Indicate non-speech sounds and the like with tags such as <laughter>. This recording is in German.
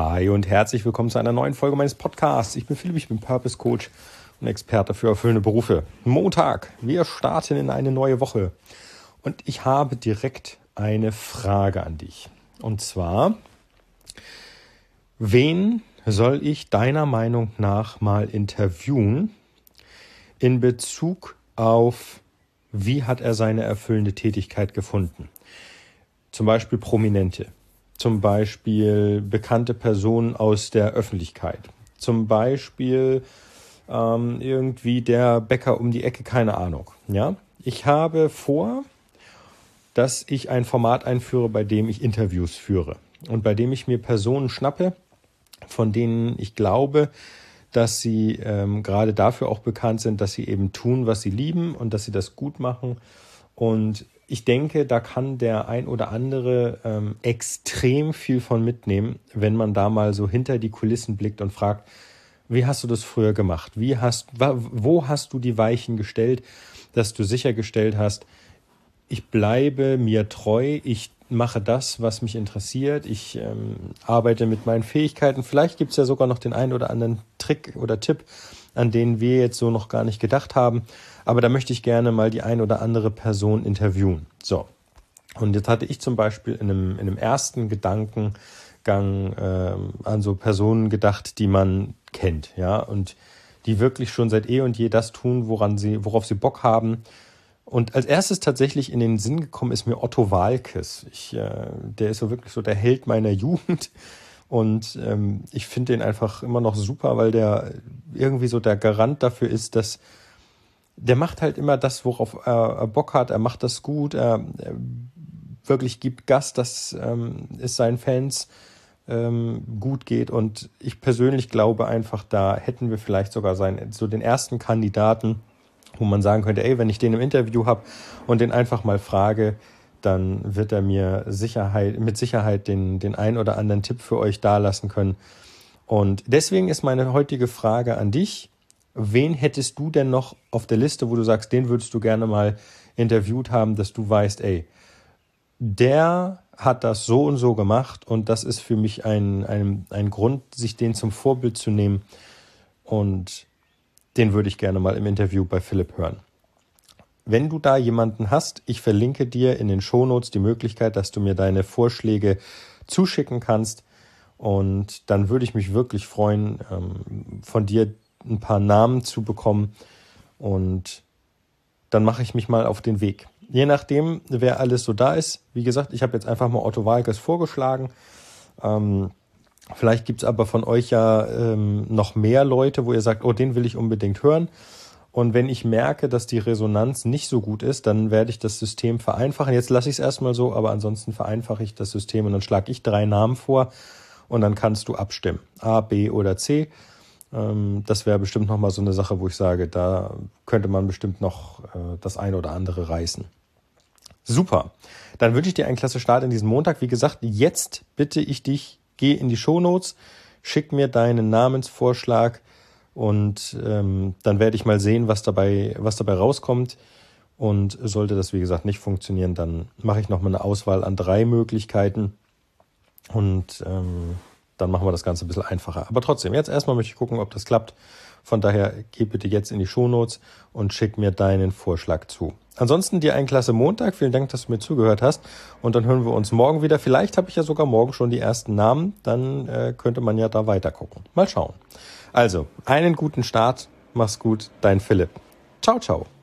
Hi und herzlich willkommen zu einer neuen Folge meines Podcasts. Ich bin Philipp, ich bin Purpose Coach und Experte für erfüllende Berufe. Montag, wir starten in eine neue Woche. Und ich habe direkt eine Frage an dich. Und zwar, wen soll ich deiner Meinung nach mal interviewen in Bezug auf, wie hat er seine erfüllende Tätigkeit gefunden? Zum Beispiel Prominente zum Beispiel bekannte Personen aus der Öffentlichkeit, zum Beispiel ähm, irgendwie der Bäcker um die Ecke, keine Ahnung. Ja, ich habe vor, dass ich ein Format einführe, bei dem ich Interviews führe und bei dem ich mir Personen schnappe, von denen ich glaube, dass sie ähm, gerade dafür auch bekannt sind, dass sie eben tun, was sie lieben und dass sie das gut machen und ich denke, da kann der ein oder andere ähm, extrem viel von mitnehmen, wenn man da mal so hinter die Kulissen blickt und fragt, wie hast du das früher gemacht? Wie hast, wo hast du die Weichen gestellt, dass du sichergestellt hast, ich bleibe mir treu, ich mache das, was mich interessiert, ich ähm, arbeite mit meinen Fähigkeiten. Vielleicht gibt es ja sogar noch den einen oder anderen Trick oder Tipp, an denen wir jetzt so noch gar nicht gedacht haben. Aber da möchte ich gerne mal die ein oder andere Person interviewen. So. Und jetzt hatte ich zum Beispiel in einem, in einem ersten Gedankengang äh, an so Personen gedacht, die man kennt, ja, und die wirklich schon seit eh und je das tun, woran sie, worauf sie Bock haben. Und als erstes tatsächlich in den Sinn gekommen ist mir Otto Walkes. Ich, äh, der ist so wirklich so der Held meiner <laughs> Jugend. Und ähm, ich finde den einfach immer noch super, weil der irgendwie so der Garant dafür ist, dass der macht halt immer das, worauf er Bock hat. Er macht das gut. Er, er wirklich gibt Gas, dass ähm, es seinen Fans ähm, gut geht. Und ich persönlich glaube einfach, da hätten wir vielleicht sogar seinen, so den ersten Kandidaten, wo man sagen könnte, ey, wenn ich den im Interview habe und den einfach mal frage, dann wird er mir Sicherheit, mit Sicherheit den, den ein oder anderen Tipp für euch dalassen können. Und deswegen ist meine heutige Frage an dich wen hättest du denn noch auf der Liste, wo du sagst, den würdest du gerne mal interviewt haben, dass du weißt, ey, der hat das so und so gemacht und das ist für mich ein, ein, ein Grund, sich den zum Vorbild zu nehmen und den würde ich gerne mal im Interview bei Philipp hören. Wenn du da jemanden hast, ich verlinke dir in den Shownotes die Möglichkeit, dass du mir deine Vorschläge zuschicken kannst und dann würde ich mich wirklich freuen, ähm, von dir ein paar Namen zu bekommen und dann mache ich mich mal auf den Weg. Je nachdem, wer alles so da ist. Wie gesagt, ich habe jetzt einfach mal Otto Walkes vorgeschlagen. Ähm, vielleicht gibt's aber von euch ja ähm, noch mehr Leute, wo ihr sagt, oh, den will ich unbedingt hören. Und wenn ich merke, dass die Resonanz nicht so gut ist, dann werde ich das System vereinfachen. Jetzt lasse ich es erstmal so, aber ansonsten vereinfache ich das System und dann schlage ich drei Namen vor und dann kannst du abstimmen. A, B oder C. Ähm, das wäre bestimmt nochmal so eine Sache, wo ich sage, da könnte man bestimmt noch äh, das eine oder andere reißen. Super. Dann wünsche ich dir einen klasse Start in diesen Montag. Wie gesagt, jetzt bitte ich dich, geh in die Shownotes, schick mir deinen Namensvorschlag und ähm, dann werde ich mal sehen, was dabei, was dabei rauskommt. Und sollte das, wie gesagt, nicht funktionieren, dann mache ich nochmal eine Auswahl an drei Möglichkeiten. Und ähm, dann machen wir das Ganze ein bisschen einfacher. Aber trotzdem, jetzt erstmal möchte ich gucken, ob das klappt. Von daher geh bitte jetzt in die Shownotes und schick mir deinen Vorschlag zu. Ansonsten dir einen klasse Montag. Vielen Dank, dass du mir zugehört hast. Und dann hören wir uns morgen wieder. Vielleicht habe ich ja sogar morgen schon die ersten Namen. Dann äh, könnte man ja da weiter gucken. Mal schauen. Also, einen guten Start. Mach's gut. Dein Philipp. Ciao, ciao.